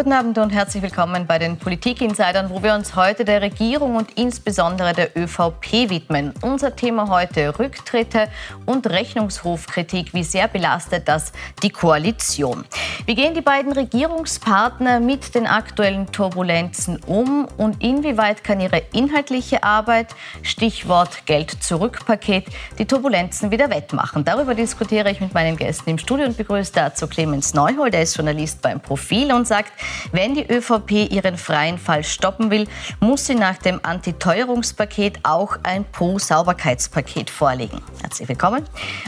Guten Abend und herzlich willkommen bei den Politik-Insidern, wo wir uns heute der Regierung und insbesondere der ÖVP widmen. Unser Thema heute Rücktritte und Rechnungshofkritik. Wie sehr belastet das die Koalition? Wie gehen die beiden Regierungspartner mit den aktuellen Turbulenzen um und inwieweit kann ihre inhaltliche Arbeit, Stichwort Geld-Zurück-Paket, die Turbulenzen wieder wettmachen? Darüber diskutiere ich mit meinen Gästen im Studio und begrüße dazu Clemens Neuhold, der ist Journalist beim Profil und sagt, wenn die ÖVP ihren freien Fall stoppen will, muss sie nach dem Antiteuerungspaket auch ein Pro-Sauberkeitspaket vorlegen. Herzlich willkommen.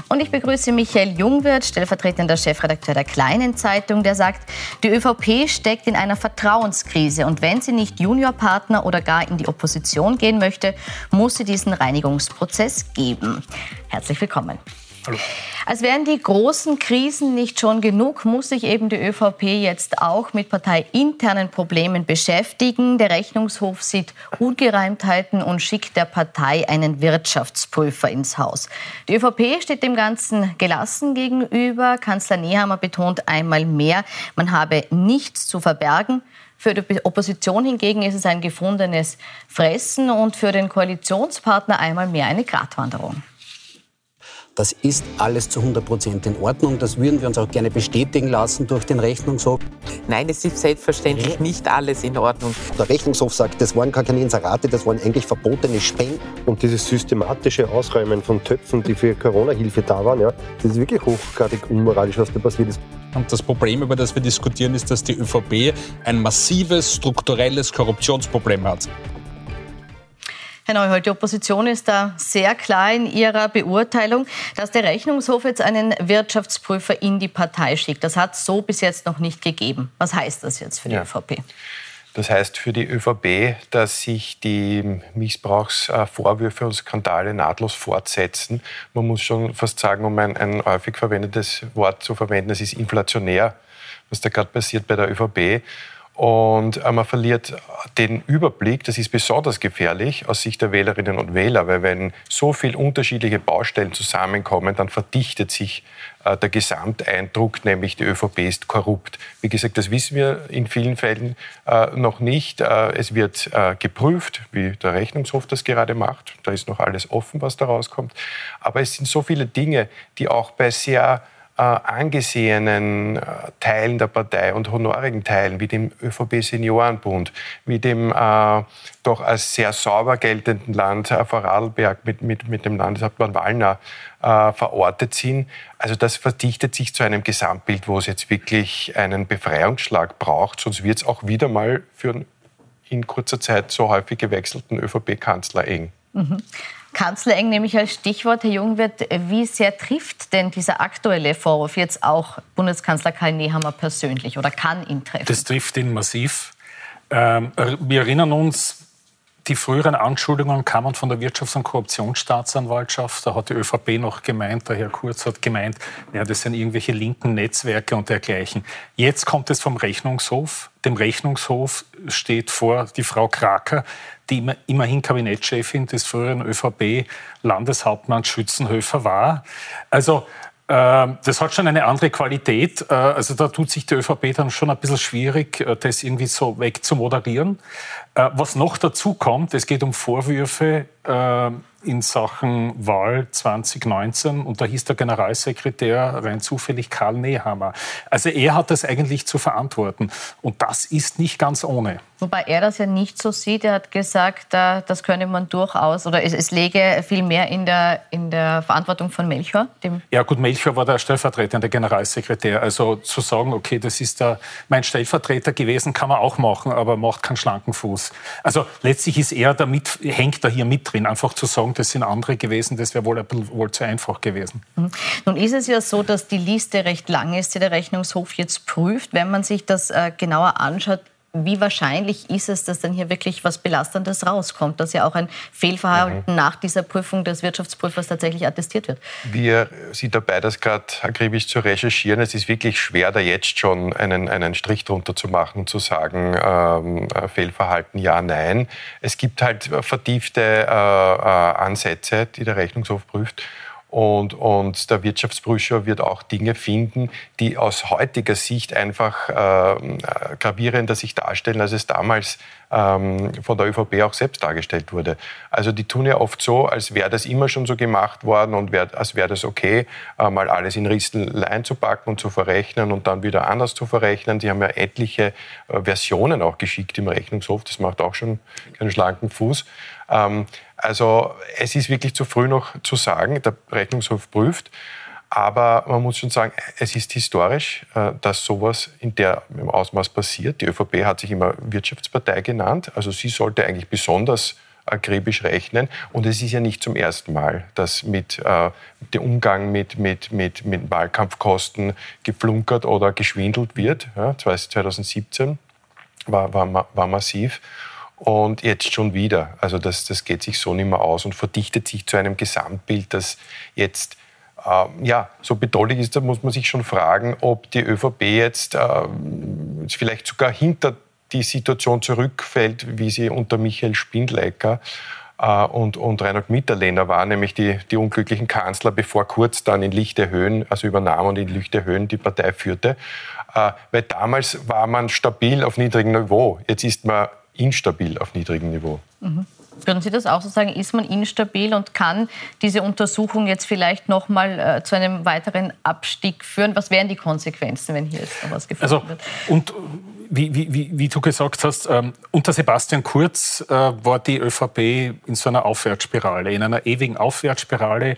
Und ich begrüße Michael Jungwirth, stellvertretender Chefredakteur der Kleinen Zeitung, der sagt, die ÖVP steckt in einer Vertrauenskrise und wenn sie nicht Juniorpartner oder gar in die Opposition gehen möchte, muss sie diesen Reinigungsprozess geben. Herzlich willkommen. Hallo. Als wären die großen Krisen nicht schon genug, muss sich eben die ÖVP jetzt auch mit parteiinternen Problemen beschäftigen. Der Rechnungshof sieht Ungereimtheiten und schickt der Partei einen Wirtschaftsprüfer ins Haus. Die ÖVP steht dem Ganzen gelassen gegenüber. Kanzler Nehammer betont einmal mehr, man habe nichts zu verbergen. Für die Opposition hingegen ist es ein gefundenes Fressen und für den Koalitionspartner einmal mehr eine Gratwanderung. Das ist alles zu 100 Prozent in Ordnung. Das würden wir uns auch gerne bestätigen lassen durch den Rechnungshof. Nein, es ist selbstverständlich nicht alles in Ordnung. Der Rechnungshof sagt, das waren gar keine Inserate, das waren eigentlich verbotene Spenden. Und dieses systematische Ausräumen von Töpfen, die für Corona-Hilfe da waren, ja, das ist wirklich hochgradig unmoralisch, was da passiert ist. Und das Problem, über das wir diskutieren, ist, dass die ÖVP ein massives strukturelles Korruptionsproblem hat. Herr Neuhold, die Opposition ist da sehr klar in ihrer Beurteilung, dass der Rechnungshof jetzt einen Wirtschaftsprüfer in die Partei schickt. Das hat es so bis jetzt noch nicht gegeben. Was heißt das jetzt für die ja. ÖVP? Das heißt für die ÖVP, dass sich die Missbrauchsvorwürfe und Skandale nahtlos fortsetzen. Man muss schon fast sagen, um ein, ein häufig verwendetes Wort zu verwenden, es ist inflationär, was da gerade passiert bei der ÖVP. Und äh, man verliert den Überblick. Das ist besonders gefährlich aus Sicht der Wählerinnen und Wähler, weil wenn so viele unterschiedliche Baustellen zusammenkommen, dann verdichtet sich äh, der Gesamteindruck, nämlich die ÖVP ist korrupt. Wie gesagt, das wissen wir in vielen Fällen äh, noch nicht. es wird geprüft, wie der Rechnungshof das gerade macht. Da ist noch alles offen, was da rauskommt. Aber es sind so viele Dinge, die auch bei sehr äh, angesehenen äh, Teilen der Partei und honorigen Teilen wie dem ÖVP Seniorenbund, wie dem äh, doch als sehr sauber geltenden Land äh, Vorarlberg mit, mit, mit dem Landeshauptmann Wallner äh, verortet sind. Also das verdichtet sich zu einem Gesamtbild, wo es jetzt wirklich einen Befreiungsschlag braucht, sonst wird es auch wieder mal für einen in kurzer Zeit so häufig gewechselten ÖVP-Kanzler eng. Mhm. Kanzlereng nehme ich als Stichwort, Herr Jungwirth. Wie sehr trifft denn dieser aktuelle Vorwurf jetzt auch Bundeskanzler Karl Nehammer persönlich oder kann ihn treffen? Das trifft ihn massiv. Ähm, wir erinnern uns, die früheren Anschuldigungen kamen von der Wirtschafts- und Korruptionsstaatsanwaltschaft. Da hat die ÖVP noch gemeint, der Herr Kurz hat gemeint, ja, das sind irgendwelche linken Netzwerke und dergleichen. Jetzt kommt es vom Rechnungshof. Dem Rechnungshof steht vor die Frau Kraker, die immerhin Kabinettschefin des früheren ÖVP-Landeshauptmanns Schützenhöfer war. Also das hat schon eine andere Qualität. Äh, also da tut sich die ÖVP dann schon ein bisschen schwierig, äh, das irgendwie so wegzumoderieren. Äh, was noch dazu kommt, es geht um Vorwürfe in Sachen Wahl 2019 und da hieß der Generalsekretär rein zufällig Karl Nehammer. Also er hat das eigentlich zu verantworten und das ist nicht ganz ohne. Wobei er das ja nicht so sieht. Er hat gesagt, das könne man durchaus oder es, es läge viel mehr in der, in der Verantwortung von Melchior. ja gut, Melchior war der stellvertretende Generalsekretär. Also zu sagen, okay, das ist der, mein Stellvertreter gewesen, kann man auch machen, aber macht keinen schlanken Fuß. Also letztlich ist er damit, hängt da hier mit drin, einfach zu sagen, das sind andere gewesen, das wäre wohl, wohl zu einfach gewesen. Mhm. Nun ist es ja so, dass die Liste recht lang ist, die der Rechnungshof jetzt prüft. Wenn man sich das äh, genauer anschaut, wie wahrscheinlich ist es, dass dann hier wirklich was Belastendes rauskommt, dass ja auch ein Fehlverhalten mhm. nach dieser Prüfung des Wirtschaftsprüfers tatsächlich attestiert wird? Wir sind dabei, das gerade akribisch zu recherchieren. Es ist wirklich schwer, da jetzt schon einen, einen Strich drunter zu machen und zu sagen, ähm, äh, Fehlverhalten ja, nein. Es gibt halt vertiefte äh, äh, Ansätze, die der Rechnungshof prüft. Und, und der Wirtschaftsprüfer wird auch Dinge finden, die aus heutiger Sicht einfach äh, gravierender sich darstellen, als es damals ähm, von der ÖVP auch selbst dargestellt wurde. Also die tun ja oft so, als wäre das immer schon so gemacht worden und wär, als wäre das okay, äh, mal alles in Ristelein zu packen und zu verrechnen und dann wieder anders zu verrechnen. Die haben ja etliche äh, Versionen auch geschickt im Rechnungshof. Das macht auch schon keinen schlanken Fuß. Ähm, also es ist wirklich zu früh noch zu sagen, der Rechnungshof prüft. Aber man muss schon sagen, es ist historisch, äh, dass sowas in der im Ausmaß passiert. Die ÖVP hat sich immer Wirtschaftspartei genannt. Also sie sollte eigentlich besonders akribisch rechnen. Und es ist ja nicht zum ersten Mal, dass mit äh, dem Umgang mit, mit, mit, mit Wahlkampfkosten geflunkert oder geschwindelt wird. Ja, 2017 war, war, war massiv und jetzt schon wieder. Also das, das geht sich so nicht mehr aus und verdichtet sich zu einem Gesamtbild, das jetzt äh, ja, so bedrohlich ist, da muss man sich schon fragen, ob die ÖVP jetzt äh, vielleicht sogar hinter die Situation zurückfällt, wie sie unter Michael Spindleiker äh, und, und Reinhard Mitterlehner war, nämlich die, die unglücklichen Kanzler, bevor Kurz dann in lichte Höhen, also übernahm und in lichte Höhen die Partei führte. Äh, weil damals war man stabil auf niedrigem Niveau. Jetzt ist man instabil auf niedrigem Niveau. Mhm. Würden Sie das auch so sagen? Ist man instabil und kann diese Untersuchung jetzt vielleicht noch mal äh, zu einem weiteren Abstieg führen? Was wären die Konsequenzen, wenn hier jetzt noch was gefunden also, wird? Und wie, wie, wie, du gesagt hast, ähm, unter Sebastian Kurz äh, war die ÖVP in so einer Aufwärtsspirale, in einer ewigen Aufwärtsspirale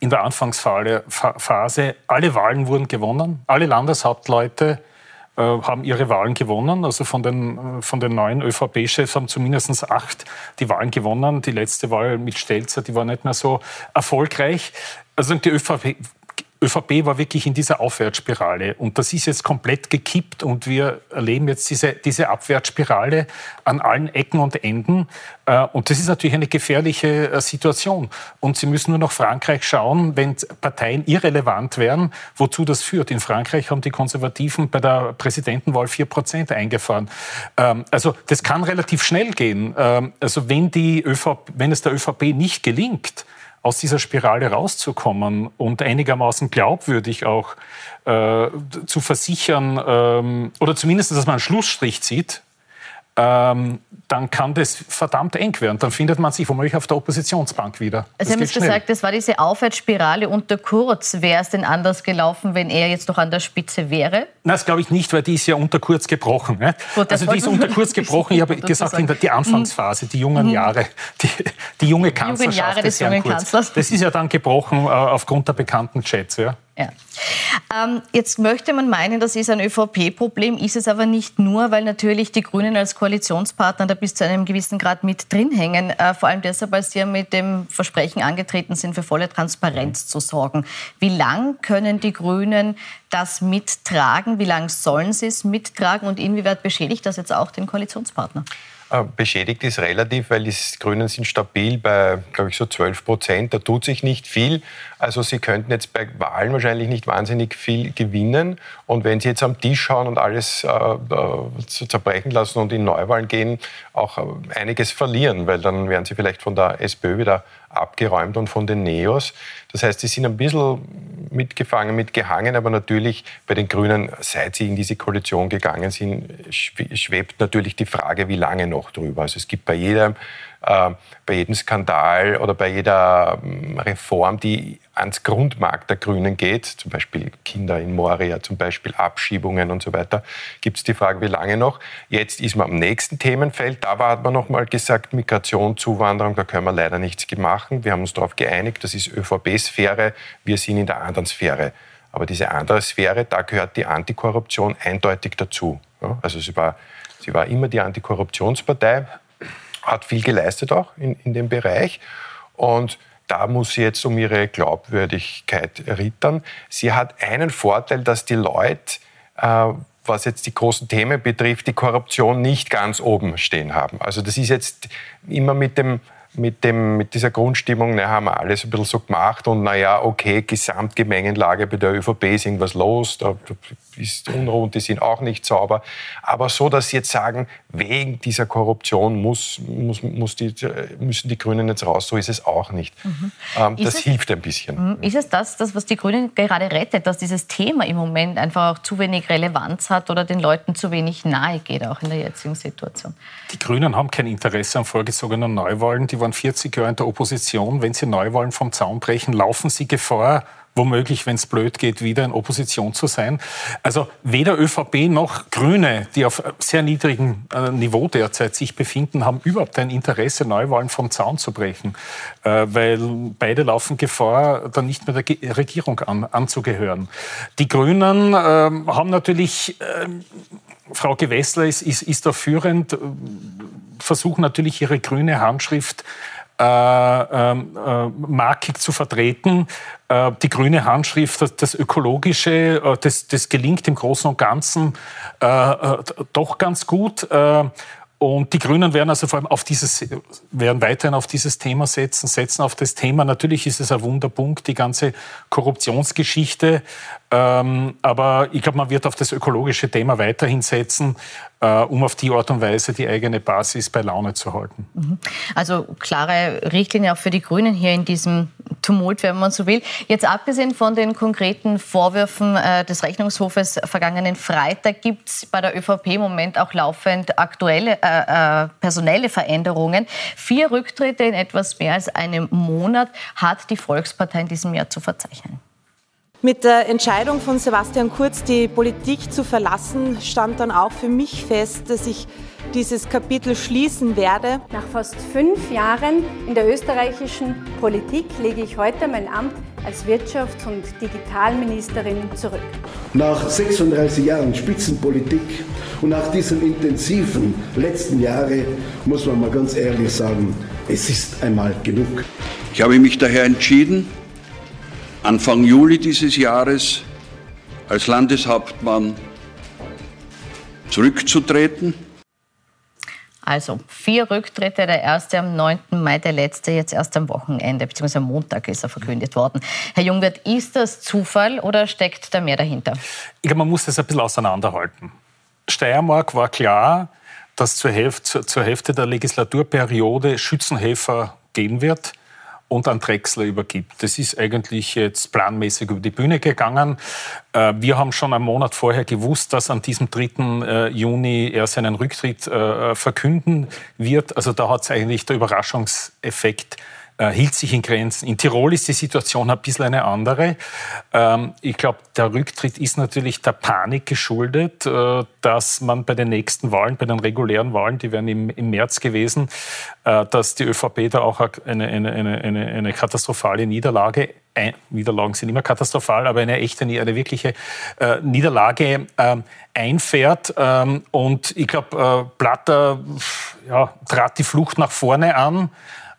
in der Anfangsphase. Alle Wahlen wurden gewonnen, alle Landeshauptleute äh, haben ihre Wahlen gewonnen. Also von den, äh, von den neuen ÖVP-Chefs haben zumindest acht die Wahlen gewonnen. Die letzte Wahl mit Stelzer, die war nicht mehr so erfolgreich. Also die ÖVP ÖVP war wirklich in dieser Aufwärtsspirale und das ist jetzt komplett gekippt und wir erleben jetzt diese, diese Abwärtsspirale an allen Ecken und Enden äh, und das ist natürlich eine gefährliche äh, Situation und Sie müssen nur nach Frankreich schauen, wenn Parteien irrelevant wären, wozu das führt. In Frankreich haben die Konservativen bei der Präsidentenwahl 4 Prozent eingefahren. Ähm, also das kann relativ schnell gehen. Ähm, also wenn, die ÖVP, wenn es der ÖVP nicht gelingt, aus dieser Spirale rauszukommen und einigermaßen glaubwürdig auch äh, zu versichern ähm, oder zumindest, dass man einen Schlussstrich zieht, ähm, dann kann das verdammt eng werden. Dann findet man sich womöglich auf der Oppositionsbank wieder. Das Sie haben jetzt gesagt, das war diese Aufwärtsspirale unter Kurz. Wäre es denn anders gelaufen, wenn er jetzt noch an der Spitze wäre? Nein, das glaube ich nicht, weil die ist ja unter Kurz gebrochen. Ne? Gut, also die ist unter Kurz gebrochen. Ich habe gesagt, in der, die Anfangsphase, die jungen mhm. Jahre, die, die junge Kanzlerschaft die jungen Jahre des, des jungen Kanzlers. Das ist ja dann gebrochen äh, aufgrund der bekannten Chats. Ja. Ja. Ähm, jetzt möchte man meinen, das ist ein ÖVP-Problem, ist es aber nicht nur, weil natürlich die Grünen als Koalitionspartner da bis zu einem gewissen Grad mit drin hängen. Äh, vor allem deshalb, weil sie ja mit dem Versprechen angetreten sind, für volle Transparenz zu sorgen. Wie lang können die Grünen das mittragen? Wie lang sollen sie es mittragen? Und inwieweit beschädigt das jetzt auch den Koalitionspartner? Äh, beschädigt ist relativ, weil die Grünen sind stabil bei, glaube ich, so 12 Prozent. Da tut sich nicht viel. Also sie könnten jetzt bei Wahlen wahrscheinlich nicht wahnsinnig viel gewinnen. Und wenn sie jetzt am Tisch schauen und alles äh, äh zerbrechen lassen und in Neuwahlen gehen, auch äh, einiges verlieren, weil dann werden sie vielleicht von der SPÖ wieder abgeräumt und von den Neos. Das heißt, sie sind ein bisschen mitgefangen, mitgehangen, aber natürlich bei den Grünen, seit sie in diese Koalition gegangen sind, schwebt natürlich die Frage, wie lange noch drüber. Also es gibt bei jedem bei jedem Skandal oder bei jeder ähm, Reform, die ans Grundmarkt der Grünen geht, zum Beispiel Kinder in Moria, zum Beispiel Abschiebungen und so weiter, gibt es die Frage, wie lange noch. Jetzt ist man am nächsten Themenfeld. Da hat man noch mal gesagt, Migration, Zuwanderung, da können wir leider nichts machen. Wir haben uns darauf geeinigt, das ist ÖVP-Sphäre, wir sind in der anderen Sphäre. Aber diese andere Sphäre, da gehört die Antikorruption eindeutig dazu. also sie war, sie war immer die Antikorruptionspartei, hat viel geleistet auch in, in dem Bereich. Und da muss sie jetzt um ihre Glaubwürdigkeit rittern. Sie hat einen Vorteil, dass die Leute, äh, was jetzt die großen Themen betrifft, die Korruption nicht ganz oben stehen haben. Also das ist jetzt immer mit dem mit, dem, mit dieser Grundstimmung, na, haben wir alles ein bisschen so gemacht und naja, okay, Gesamtgemengenlage bei der ÖVP ist irgendwas los, da ist unrund, die sind auch nicht sauber. Aber so, dass sie jetzt sagen, wegen dieser Korruption muss, muss, muss die, müssen die Grünen jetzt raus, so ist es auch nicht. Mhm. Ähm, das es, hilft ein bisschen. Mhm. Ist es das, das, was die Grünen gerade rettet, dass dieses Thema im Moment einfach auch zu wenig Relevanz hat oder den Leuten zu wenig nahe geht, auch in der jetzigen Situation? Die Grünen haben kein Interesse an vorgezogenen Neuwahlen. Die waren 40 Jahre in der Opposition. Wenn sie Neuwahlen vom Zaun brechen, laufen sie Gefahr, womöglich, wenn es blöd geht, wieder in Opposition zu sein. Also weder ÖVP noch Grüne, die auf sehr niedrigem äh, Niveau derzeit sich befinden, haben überhaupt ein Interesse, Neuwahlen vom Zaun zu brechen, äh, weil beide laufen Gefahr, dann nicht mehr der Regierung an, anzugehören. Die Grünen äh, haben natürlich äh, Frau Gewessler ist, ist, ist da führend, äh, versuchen natürlich ihre grüne Handschrift äh, ähm, äh, markig zu vertreten. Äh, die grüne Handschrift, das, das Ökologische, äh, das, das, gelingt im Großen und Ganzen äh, doch ganz gut. Und die Grünen werden also vor allem auf dieses, werden weiterhin auf dieses Thema setzen, setzen auf das Thema. Natürlich ist es ein Wunderpunkt, die ganze Korruptionsgeschichte. Ähm, aber ich glaube, man wird auf das ökologische Thema weiterhin setzen, äh, um auf die Art und Weise die eigene Basis bei Laune zu halten. Mhm. Also klare Richtlinie auch für die Grünen hier in diesem Tumult, wenn man so will. Jetzt abgesehen von den konkreten Vorwürfen äh, des Rechnungshofes vergangenen Freitag gibt es bei der ÖVP im Moment auch laufend aktuelle äh, äh, personelle Veränderungen. Vier Rücktritte in etwas mehr als einem Monat hat die Volkspartei in diesem Jahr zu verzeichnen. Mit der Entscheidung von Sebastian Kurz, die Politik zu verlassen, stand dann auch für mich fest, dass ich dieses Kapitel schließen werde. Nach fast fünf Jahren in der österreichischen Politik lege ich heute mein Amt als Wirtschafts- und Digitalministerin zurück. Nach 36 Jahren Spitzenpolitik und nach diesen intensiven letzten Jahren muss man mal ganz ehrlich sagen, es ist einmal genug. Ich habe mich daher entschieden, Anfang Juli dieses Jahres als Landeshauptmann zurückzutreten. Also vier Rücktritte, der erste am 9. Mai, der letzte jetzt erst am Wochenende, beziehungsweise am Montag ist er verkündet worden. Herr Jungwirth, ist das Zufall oder steckt da mehr dahinter? Ich glaube, man muss das ein bisschen auseinanderhalten. Steiermark war klar, dass zur Hälfte, zur Hälfte der Legislaturperiode Schützenhelfer gehen wird und an Drechsler übergibt. Das ist eigentlich jetzt planmäßig über die Bühne gegangen. Äh, wir haben schon einen Monat vorher gewusst, dass an diesem 3. Äh, Juni er seinen Rücktritt äh, verkünden wird. Also da hat es eigentlich der Überraschungseffekt hielt sich in Grenzen. In Tirol ist die Situation ein bisschen eine andere. Ähm, ich glaube, der Rücktritt ist natürlich der Panik geschuldet, äh, dass man bei den nächsten Wahlen, bei den regulären Wahlen, die werden im, März gewesen, äh, dass die ÖVP da auch eine, eine, eine, eine katastrophale Niederlage Niederlagen sind immer katastrophal, aber eine echte, eine wirkliche äh, Niederlage ähm, einfährt. Ähm, und ich glaube, äh, Platter ja, trat die Flucht nach vorne an.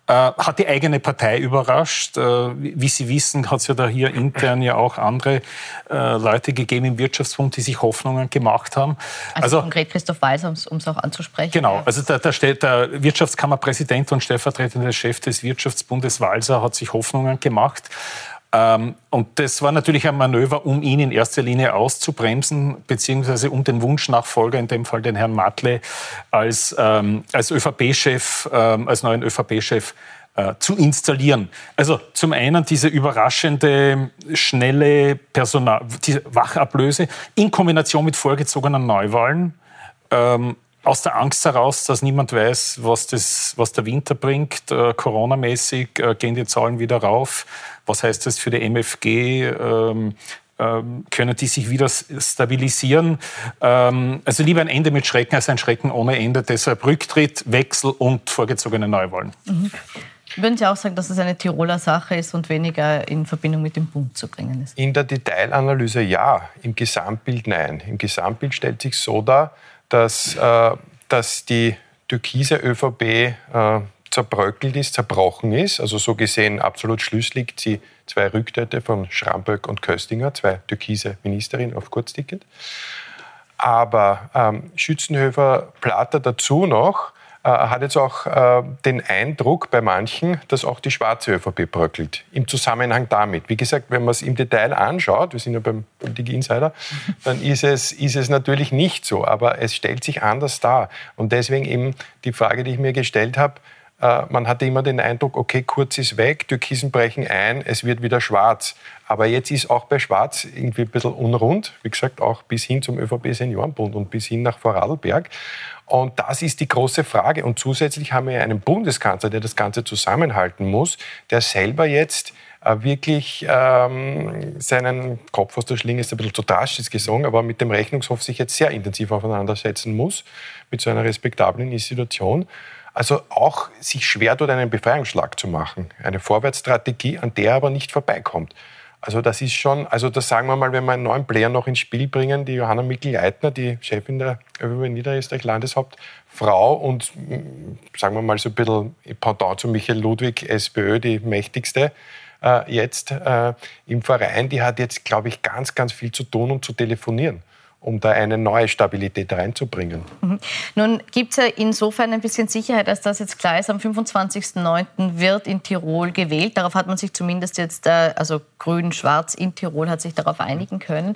Äh, hat die eigene Partei überrascht. Äh, wie Sie wissen, hat es ja da hier intern ja auch andere äh, Leute gegeben im Wirtschaftsbund, die sich Hoffnungen gemacht haben. Also, also konkret Christoph Walser, um es auch anzusprechen. Genau, also der, der, der Wirtschaftskammerpräsident und stellvertretender Chef des Wirtschaftsbundes Walser hat sich Hoffnungen gemacht. Ähm, und das war natürlich ein Manöver, um ihn in erster Linie auszubremsen, beziehungsweise um den Wunschnachfolger, in dem Fall den Herrn Matle, als, ähm, als ÖVP-Chef, ähm, als neuen ÖVP-Chef äh, zu installieren. Also zum einen diese überraschende, schnelle Personal, diese Wachablöse in Kombination mit vorgezogenen Neuwahlen. Ähm, aus der Angst heraus, dass niemand weiß, was, das, was der Winter bringt. Äh, Corona-mäßig äh, gehen die Zahlen wieder rauf. Was heißt das für die MFG? Ähm, ähm, können die sich wieder stabilisieren? Ähm, also lieber ein Ende mit Schrecken als ein Schrecken ohne Ende. Deshalb Rücktritt, Wechsel und vorgezogene Neuwahlen. Mhm. Würden Sie auch sagen, dass es eine Tiroler Sache ist und weniger in Verbindung mit dem Bund zu bringen ist? In der Detailanalyse ja, im Gesamtbild nein. Im Gesamtbild stellt sich so dar, dass, äh, dass die türkise ÖVP äh, zerbröckelt ist, zerbrochen ist. Also so gesehen absolut Schluss liegt sie zwei Rücktritte von Schramböck und Köstinger, zwei türkise Ministerinnen auf Kurzticket. Aber ähm, Schützenhöfer Platter dazu noch hat jetzt auch äh, den Eindruck bei manchen, dass auch die schwarze ÖVP bröckelt. Im Zusammenhang damit. Wie gesagt, wenn man es im Detail anschaut, wir sind ja beim Politik Insider, dann ist es, ist es natürlich nicht so. Aber es stellt sich anders dar. Und deswegen eben die Frage, die ich mir gestellt habe, äh, man hatte immer den Eindruck, okay, Kurz ist weg, Türkisen brechen ein, es wird wieder schwarz. Aber jetzt ist auch bei Schwarz irgendwie ein bisschen unrund, wie gesagt, auch bis hin zum ÖVP Seniorenbund und bis hin nach Vorarlberg. Und das ist die große Frage. Und zusätzlich haben wir einen Bundeskanzler, der das Ganze zusammenhalten muss, der selber jetzt äh, wirklich ähm, seinen Kopf aus der Schlinge ist ein bisschen zu drastisch gesungen, aber mit dem Rechnungshof sich jetzt sehr intensiv auseinandersetzen muss, mit so einer respektablen Institution. Also auch sich schwer tut, einen Befreiungsschlag zu machen. Eine Vorwärtsstrategie, an der aber nicht vorbeikommt. Also das ist schon, also das sagen wir mal, wenn wir einen neuen Player noch ins Spiel bringen, die Johanna Mikl-Leitner, die Chefin der ÖVP Niederösterreich Landeshauptfrau und sagen wir mal so ein bisschen Pendant zu Michael Ludwig, SPÖ, die mächtigste äh, jetzt äh, im Verein, die hat jetzt, glaube ich, ganz, ganz viel zu tun und zu telefonieren um da eine neue Stabilität reinzubringen. Mhm. Nun gibt es ja insofern ein bisschen Sicherheit, dass das jetzt klar ist, am 25.09. wird in Tirol gewählt. Darauf hat man sich zumindest jetzt, äh, also grün-schwarz in Tirol hat sich darauf einigen können.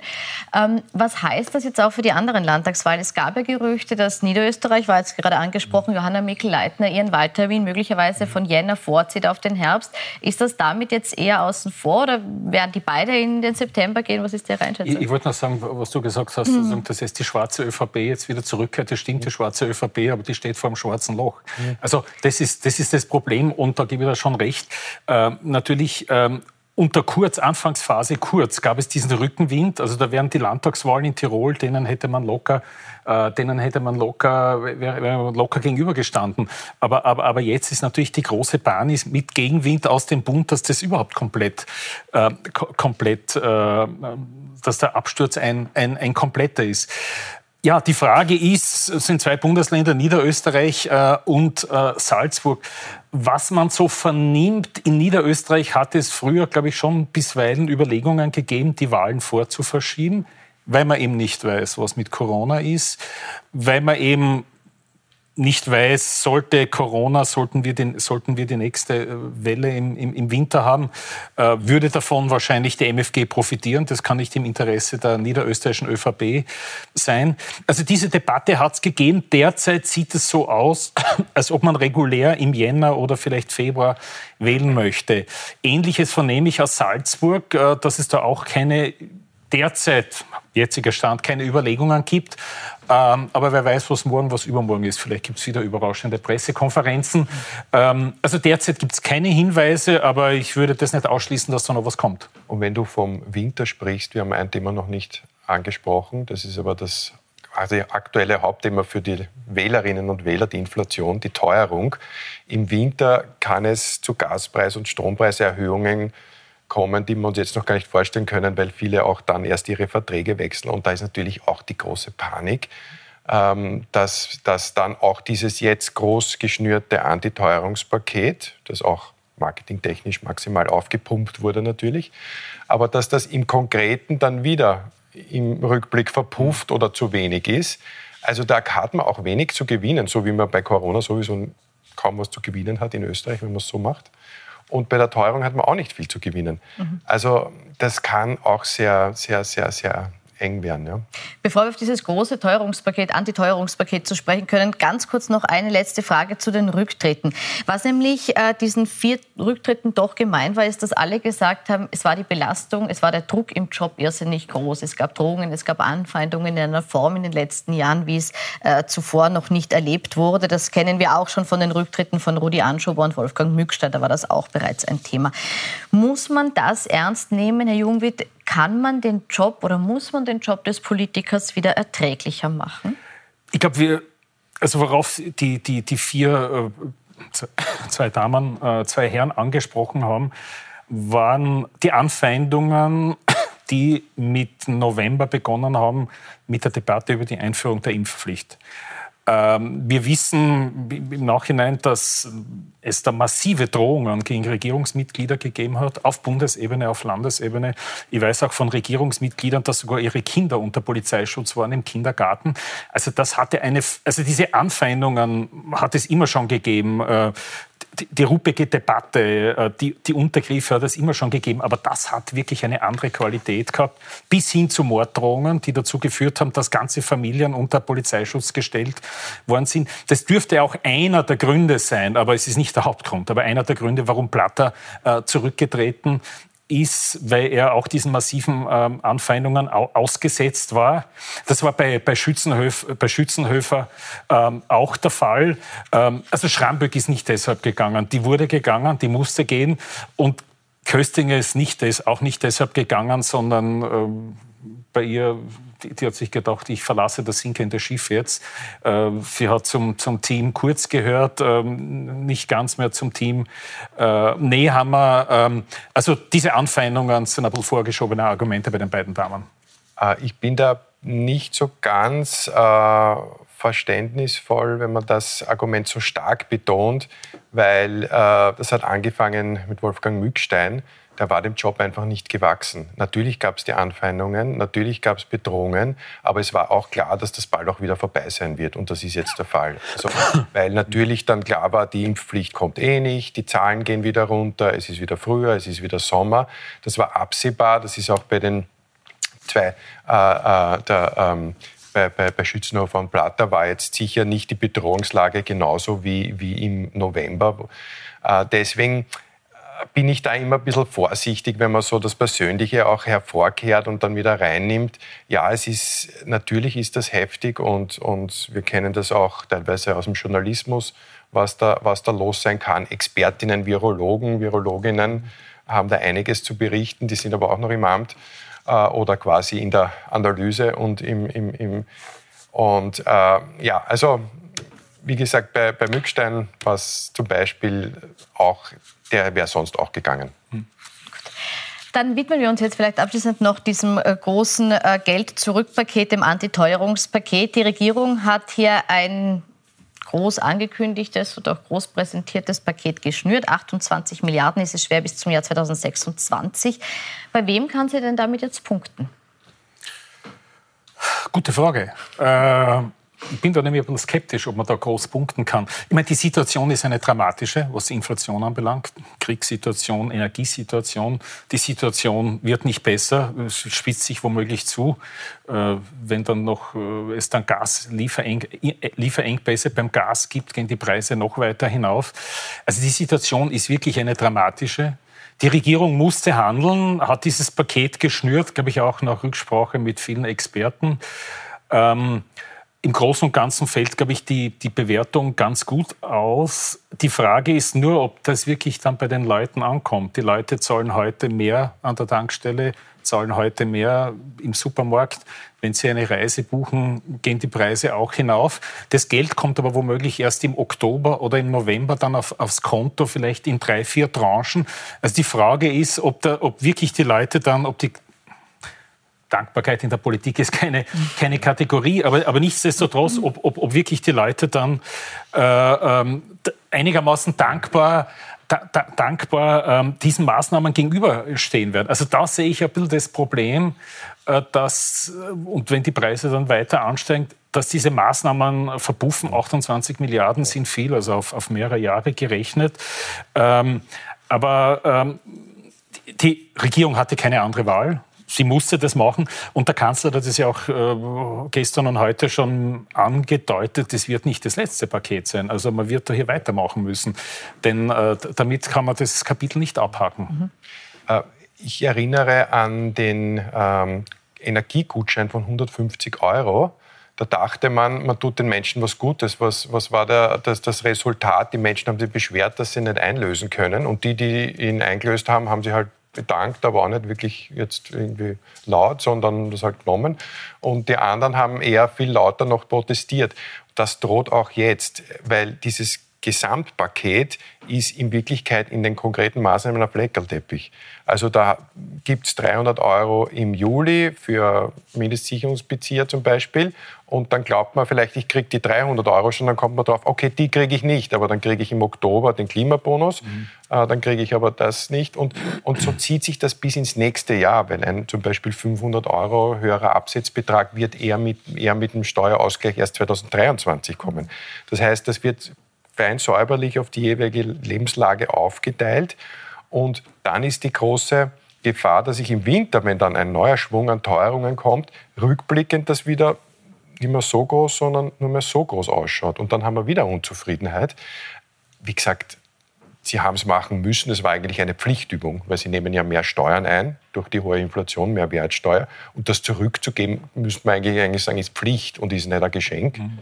Ähm, was heißt das jetzt auch für die anderen Landtagswahlen? Es gab ja Gerüchte, dass Niederösterreich, war jetzt gerade angesprochen, Johanna Mikl-Leitner ihren Wahltermin möglicherweise von Jänner vorzieht auf den Herbst. Ist das damit jetzt eher außen vor oder werden die beide in den September gehen? Was ist Ihre Einschätzung? Ich, ich wollte noch sagen, was du gesagt hast, mhm. dass jetzt die schwarze ÖVP jetzt wieder zurückkehrt. Das stimmt, die schwarze ÖVP, aber die steht vor dem schwarzen Loch. Also das ist, das ist das Problem und da gebe ich da schon recht. Äh, natürlich ähm, unter Kurz, Anfangsphase Kurz, gab es diesen Rückenwind. Also da wären die Landtagswahlen in Tirol, denen hätte man locker, äh, denen hätte man locker, wäre locker gegenübergestanden. Aber, aber, aber jetzt ist natürlich die große Bahn ist mit Gegenwind aus dem Bund, dass das überhaupt komplett, äh, komplett, äh, dass der Absturz ein, ein, ein kompletter ist. Ja, die Frage ist, sind zwei Bundesländer, Niederösterreich äh, und äh, Salzburg. Was man so vernimmt, in Niederösterreich hat es früher, glaube ich, schon bisweilen Überlegungen gegeben, die Wahlen vorzuverschieben, weil man eben nicht weiß, was mit Corona ist, weil man eben nicht weiß, sollte Corona, sollten wir, den, sollten wir die nächste äh, Welle im, im, im Winter haben, äh, würde davon wahrscheinlich die MFG profitieren. Das kann nicht im Interesse der niederösterreichischen ÖVP sein. Also diese Debatte hat es gegeben. Derzeit sieht es so aus, als ob man regulär im Jänner oder vielleicht Februar wählen möchte. Ähnliches vernehme ich aus Salzburg, äh, dass es da auch keine derzeit, jetziger Stand, keine Überlegungen gibt. Ähm, aber wer weiß, was morgen, was übermorgen ist. Vielleicht gibt es wieder überraschende Pressekonferenzen. Ähm, also derzeit gibt es keine Hinweise, aber ich würde das nicht ausschließen, dass da noch was kommt. Und wenn du vom Winter sprichst, wir haben ein Thema noch nicht angesprochen, das ist aber das also aktuelle Hauptthema für die Wählerinnen und Wähler, die Inflation, die Teuerung. Im Winter kann es zu Gaspreis- und Strompreiserhöhungen kommen, die wir uns jetzt noch gar nicht vorstellen können, weil viele auch dann erst ihre Verträge wechseln. Und da ist natürlich auch die große Panik, ähm, dass, dass dann auch dieses jetzt groß geschnürte Antiteuerungspaket, das auch marketingtechnisch maximal aufgepumpt wurde natürlich, aber dass das im Konkreten dann wieder im Rückblick verpufft oder zu wenig ist. Also da hat man auch wenig zu gewinnen, so wie man bei Corona sowieso kaum was zu gewinnen hat in Österreich, wenn man es so macht. Und bei der Teuerung hat man auch nicht viel zu gewinnen. Mhm. Also das kann auch sehr, sehr, sehr, sehr eng werden. Ja. Bevor wir auf dieses große Teuerungspaket, Antiteuerungspaket zu sprechen können, ganz kurz noch eine letzte Frage zu den Rücktritten. Was nämlich äh, diesen vier Rücktritten doch gemein war, ist, dass alle gesagt haben, es war die Belastung, es war der Druck im Job irrsinnig groß. Es gab Drohungen, es gab Anfeindungen in einer Form in den letzten Jahren, wie es äh, zuvor noch nicht erlebt wurde. Das kennen wir auch schon von den Rücktritten von Rudi Anschober und Wolfgang Mückstein. Da war das auch bereits ein Thema. Muss man das ernst nehmen, Herr Jungwitt? Kann man den Job oder muss man den Job des Politikers wieder erträglicher machen? Ich glaube, wir, also worauf die, die, die vier, äh, zwei Damen, äh, zwei Herren angesprochen haben, waren die Anfeindungen, die mit November begonnen haben, mit der Debatte über die Einführung der Impfpflicht. Ähm, wir wissen im Nachhinein, dass es da massive Drohungen gegen Regierungsmitglieder gegeben hat, auf Bundesebene, auf Landesebene. Ich weiß auch von Regierungsmitgliedern, dass sogar ihre Kinder unter Polizeischutz waren im Kindergarten. Also das hatte eine, also diese Anfeindungen hat es immer schon gegeben. Äh, die, ruppige Debatte, äh, die, die Untergriffe hat es immer schon gegeben, aber das hat wirklich eine andere Qualität gehabt, bis hin zu Morddrohungen, die dazu geführt haben, dass ganze Familien unter Polizeischutz gestellt worden sind. Das dürfte auch einer der Gründe sein, aber es ist nicht der Hauptgrund, aber einer der Gründe, warum Platter äh, zurückgetreten ist, weil er auch diesen massiven ähm, Anfeindungen au ausgesetzt war. Das war bei, bei, Schützenhöf, bei Schützenhöfer ähm, auch der Fall. Ähm, also Schramböck ist nicht deshalb gegangen. Die wurde gegangen, die musste gehen. Und Köstinger ist nicht des, auch nicht deshalb gegangen, sondern ähm, bei ihr die, die, hat sich gedacht, ich verlasse das sinkende Schiff jetzt. Äh, sie hat zum, zum Team Kurz gehört, ähm, nicht ganz mehr zum Team äh, Nehammer. Ähm, also diese Anfeindungen sind ein bisschen vorgeschobene Argumente bei den beiden Damen. Äh, ich bin da nicht so ganz äh, verständnisvoll, wenn man das Argument so stark betont, weil äh, das hat angefangen mit Wolfgang Mückstein der war dem Job einfach nicht gewachsen. Natürlich gab es die Anfeindungen, natürlich gab es Bedrohungen, aber es war auch klar, dass das bald auch wieder vorbei sein wird und das ist jetzt der Fall. Also, weil natürlich dann klar war, die Impfpflicht kommt eh nicht, die Zahlen gehen wieder runter, es ist wieder früher, es ist wieder Sommer. Das war absehbar, das ist auch bei den zwei, äh, äh, der, ähm, bei, bei, bei Schützenhofer und Platter war jetzt sicher nicht die Bedrohungslage genauso wie, wie im November. Äh, deswegen bin ich da immer ein bisschen vorsichtig, wenn man so das Persönliche auch hervorkehrt und dann wieder reinnimmt. Ja, es ist, natürlich ist das heftig und, und wir kennen das auch teilweise aus dem Journalismus, was da, was da los sein kann. Expertinnen, Virologen, Virologinnen haben da einiges zu berichten, die sind aber auch noch im Amt äh, oder quasi in der Analyse und im, im, im und äh, ja, also wie gesagt, bei, bei Mückstein war es zum Beispiel auch der wäre sonst auch gegangen. Hm. Dann widmen wir uns jetzt vielleicht abschließend noch diesem äh, großen äh, Geld-Zurück-Paket, dem Antiteuerungspaket. Die Regierung hat hier ein groß angekündigtes und auch groß präsentiertes Paket geschnürt. 28 Milliarden ist es schwer bis zum Jahr 2026. Bei wem kann sie denn damit jetzt punkten? Gute Frage. Äh, ich bin da nämlich ein bisschen skeptisch, ob man da groß punkten kann. Ich meine, die Situation ist eine dramatische, was die Inflation anbelangt. Kriegssituation, Energiesituation. Die Situation wird nicht besser, es spitzt sich womöglich zu. Äh, wenn dann noch äh, es dann Gaslieferengpässe beim Gas gibt, gehen die Preise noch weiter hinauf. Also die Situation ist wirklich eine dramatische. Die Regierung musste handeln, hat dieses Paket geschnürt, glaube ich, auch nach Rücksprache mit vielen Experten. Ähm, im Großen und Ganzen fällt, glaube ich, die, die Bewertung ganz gut aus. Die Frage ist nur, ob das wirklich dann bei den Leuten ankommt. Die Leute zahlen heute mehr an der Tankstelle, zahlen heute mehr im Supermarkt. Wenn sie eine Reise buchen, gehen die Preise auch hinauf. Das Geld kommt aber womöglich erst im Oktober oder im November dann auf, aufs Konto, vielleicht in drei, vier Tranchen. Also die Frage ist, ob, da, ob wirklich die Leute dann, ob die Dankbarkeit in der Politik ist keine, keine Kategorie, aber, aber nichtsdestotrotz, ob, ob, ob wirklich die Leute dann äh, ähm, einigermaßen dankbar da, da, dankbar ähm, diesen Maßnahmen gegenüberstehen werden. Also da sehe ich ein bisschen das Problem, äh, dass, äh, und wenn die Preise dann weiter ansteigen, dass diese Maßnahmen verpuffen. 28 Milliarden sind viel, also auf, auf mehrere Jahre gerechnet. Ähm, aber ähm, die Regierung hatte keine andere Wahl sie musste das machen. Und der Kanzler hat es ja auch äh, gestern und heute schon angedeutet, das wird nicht das letzte Paket sein. Also man wird da hier weitermachen müssen. Denn äh, damit kann man das Kapitel nicht abhaken. Mhm. Äh, ich erinnere an den ähm, Energiegutschein von 150 Euro. Da dachte man, man tut den Menschen was Gutes. Was, was war der, das, das Resultat? Die Menschen haben sich beschwert, dass sie nicht einlösen können. Und die, die ihn eingelöst haben, haben sie halt bedankt, aber auch nicht wirklich jetzt irgendwie laut, sondern das halt genommen. Und die anderen haben eher viel lauter noch protestiert. Das droht auch jetzt, weil dieses Gesamtpaket ist in Wirklichkeit in den konkreten Maßnahmen ein Fleckerlteppich. Also da gibt es 300 Euro im Juli für Mindestsicherungsbezieher zum Beispiel und dann glaubt man vielleicht, ich kriege die 300 Euro schon, dann kommt man drauf, okay, die kriege ich nicht, aber dann kriege ich im Oktober den Klimabonus, mhm. äh, dann kriege ich aber das nicht und, und so zieht sich das bis ins nächste Jahr, weil ein zum Beispiel 500 Euro höherer Absetzbetrag wird eher mit, eher mit dem Steuerausgleich erst 2023 kommen. Das heißt, das wird fein säuberlich auf die jeweilige Lebenslage aufgeteilt. Und dann ist die große Gefahr, dass ich im Winter, wenn dann ein neuer Schwung an Teuerungen kommt, rückblickend das wieder nicht mehr so groß, sondern nur mehr so groß ausschaut. Und dann haben wir wieder Unzufriedenheit. Wie gesagt, sie haben es machen müssen. Es war eigentlich eine Pflichtübung, weil sie nehmen ja mehr Steuern ein durch die hohe Inflation, mehr Wertsteuer. Und das zurückzugeben, müsste man eigentlich, eigentlich sagen, ist Pflicht und ist nicht ein Geschenk. Mhm.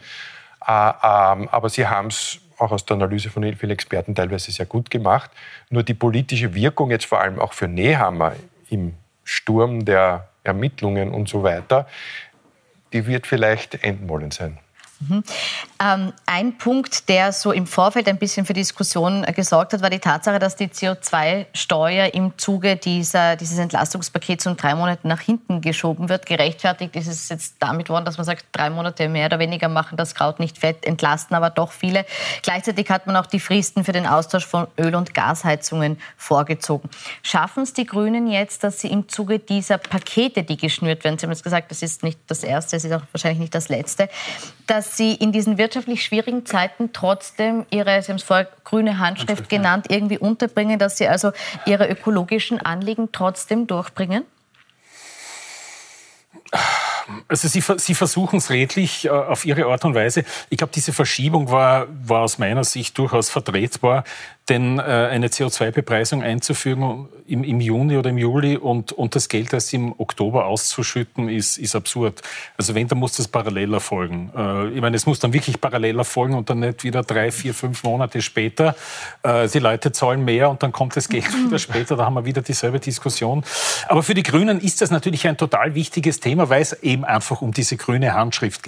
Äh, ähm, aber sie haben es auch aus der Analyse von vielen Experten teilweise sehr gut gemacht. Nur die politische Wirkung jetzt vor allem auch für Nehammer im Sturm der Ermittlungen und so weiter, die wird vielleicht enden wollen sein. Mhm. Ähm, ein Punkt, der so im Vorfeld ein bisschen für Diskussion gesorgt hat, war die Tatsache, dass die CO2-Steuer im Zuge dieser, dieses Entlastungspakets um drei Monate nach hinten geschoben wird. Gerechtfertigt ist es jetzt damit worden, dass man sagt, drei Monate mehr oder weniger machen das Kraut nicht fett, entlasten aber doch viele. Gleichzeitig hat man auch die Fristen für den Austausch von Öl- und Gasheizungen vorgezogen. Schaffen es die Grünen jetzt, dass sie im Zuge dieser Pakete, die geschnürt werden, Sie haben jetzt gesagt, das ist nicht das erste, es ist auch wahrscheinlich nicht das letzte, dass dass Sie in diesen wirtschaftlich schwierigen Zeiten trotzdem Ihre, Sie haben es vorher grüne Handschrift, Handschrift genannt, irgendwie unterbringen, dass Sie also Ihre ökologischen Anliegen trotzdem durchbringen? Also Sie, Sie versuchen es redlich äh, auf Ihre Art und Weise. Ich glaube, diese Verschiebung war, war aus meiner Sicht durchaus vertretbar. Denn äh, eine CO2-Bepreisung einzuführen im, im, Juni oder im Juli und, und das Geld erst im Oktober auszuschütten, ist, ist absurd. Also wenn, dann muss das parallel erfolgen. Äh, ich meine, es muss dann wirklich parallel erfolgen und dann nicht wieder drei, vier, fünf Monate später. Äh, die Leute zahlen mehr und dann kommt das Geld wieder später. Da haben wir wieder dieselbe Diskussion. Aber für die Grünen ist das natürlich ein total wichtiges Thema, weil es eben einfach um diese grüne Handschrift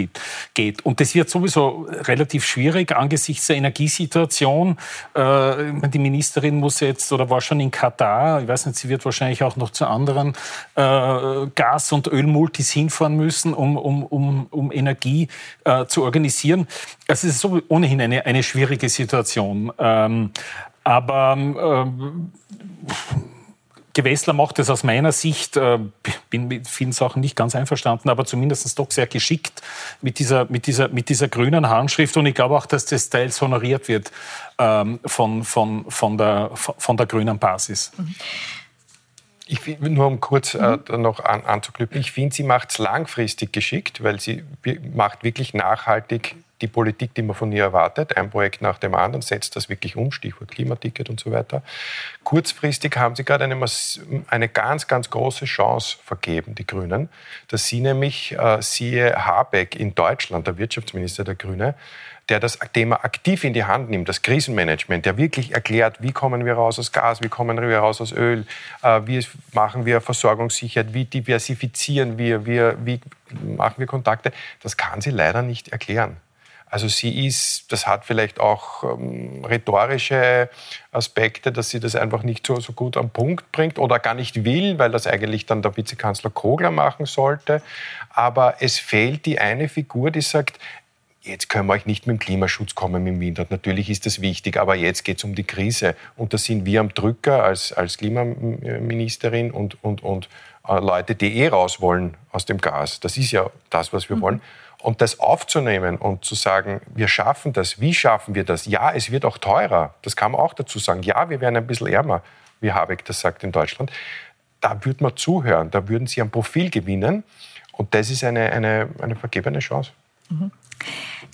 geht. Und das wird sowieso relativ schwierig angesichts der Energiesituation äh, die Ministerin muss jetzt oder war schon in Katar. Ich weiß nicht, sie wird wahrscheinlich auch noch zu anderen äh, Gas- und Ölmultis hinfahren müssen, um, um, um, um Energie äh, zu organisieren. Also es ist so ohnehin eine, eine schwierige Situation. Ähm, aber ähm, Gewessler macht es aus meiner Sicht, äh, bin mit vielen Sachen nicht ganz einverstanden, aber zumindest doch sehr geschickt mit dieser, mit dieser, mit dieser grünen Handschrift. Und ich glaube auch, dass das teils honoriert wird ähm, von, von, von, der, von der grünen Basis. Ich find, nur um kurz äh, mhm. noch an, anzuknüpfen, ich finde, sie macht es langfristig geschickt, weil sie macht wirklich nachhaltig die Politik, die man von ihr erwartet, ein Projekt nach dem anderen, setzt das wirklich um, Stichwort Klimaticket und so weiter. Kurzfristig haben sie gerade eine, eine ganz, ganz große Chance vergeben, die Grünen, dass sie nämlich, äh, siehe Habeck in Deutschland, der Wirtschaftsminister der Grüne, der das Thema aktiv in die Hand nimmt, das Krisenmanagement, der wirklich erklärt, wie kommen wir raus aus Gas, wie kommen wir raus aus Öl, äh, wie machen wir Versorgungssicherheit, wie diversifizieren wir, wie, wie machen wir Kontakte, das kann sie leider nicht erklären. Also sie ist, das hat vielleicht auch ähm, rhetorische Aspekte, dass sie das einfach nicht so, so gut am Punkt bringt oder gar nicht will, weil das eigentlich dann der Vizekanzler Kogler machen sollte. Aber es fehlt die eine Figur, die sagt, jetzt können wir euch nicht mit dem Klimaschutz kommen im Winter. Natürlich ist das wichtig, aber jetzt geht es um die Krise. Und da sind wir am Drücker als, als Klimaministerin und, und, und äh, Leute, die eh raus wollen aus dem Gas. Das ist ja das, was wir mhm. wollen. Und das aufzunehmen und zu sagen, wir schaffen das, wie schaffen wir das? Ja, es wird auch teurer, das kann man auch dazu sagen. Ja, wir werden ein bisschen ärmer, wie Habeck das sagt in Deutschland. Da würde man zuhören, da würden sie ein Profil gewinnen. Und das ist eine, eine, eine vergebene Chance. Mhm.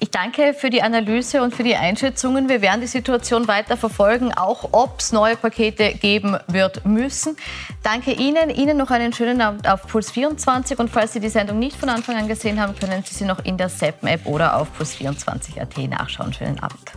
Ich danke für die Analyse und für die Einschätzungen. Wir werden die Situation weiter verfolgen, auch ob es neue Pakete geben wird müssen. Danke Ihnen. Ihnen noch einen schönen Abend auf Puls 24. Und falls Sie die Sendung nicht von Anfang an gesehen haben, können Sie sie noch in der SEPM-App oder auf puls24.at nachschauen. Schönen Abend.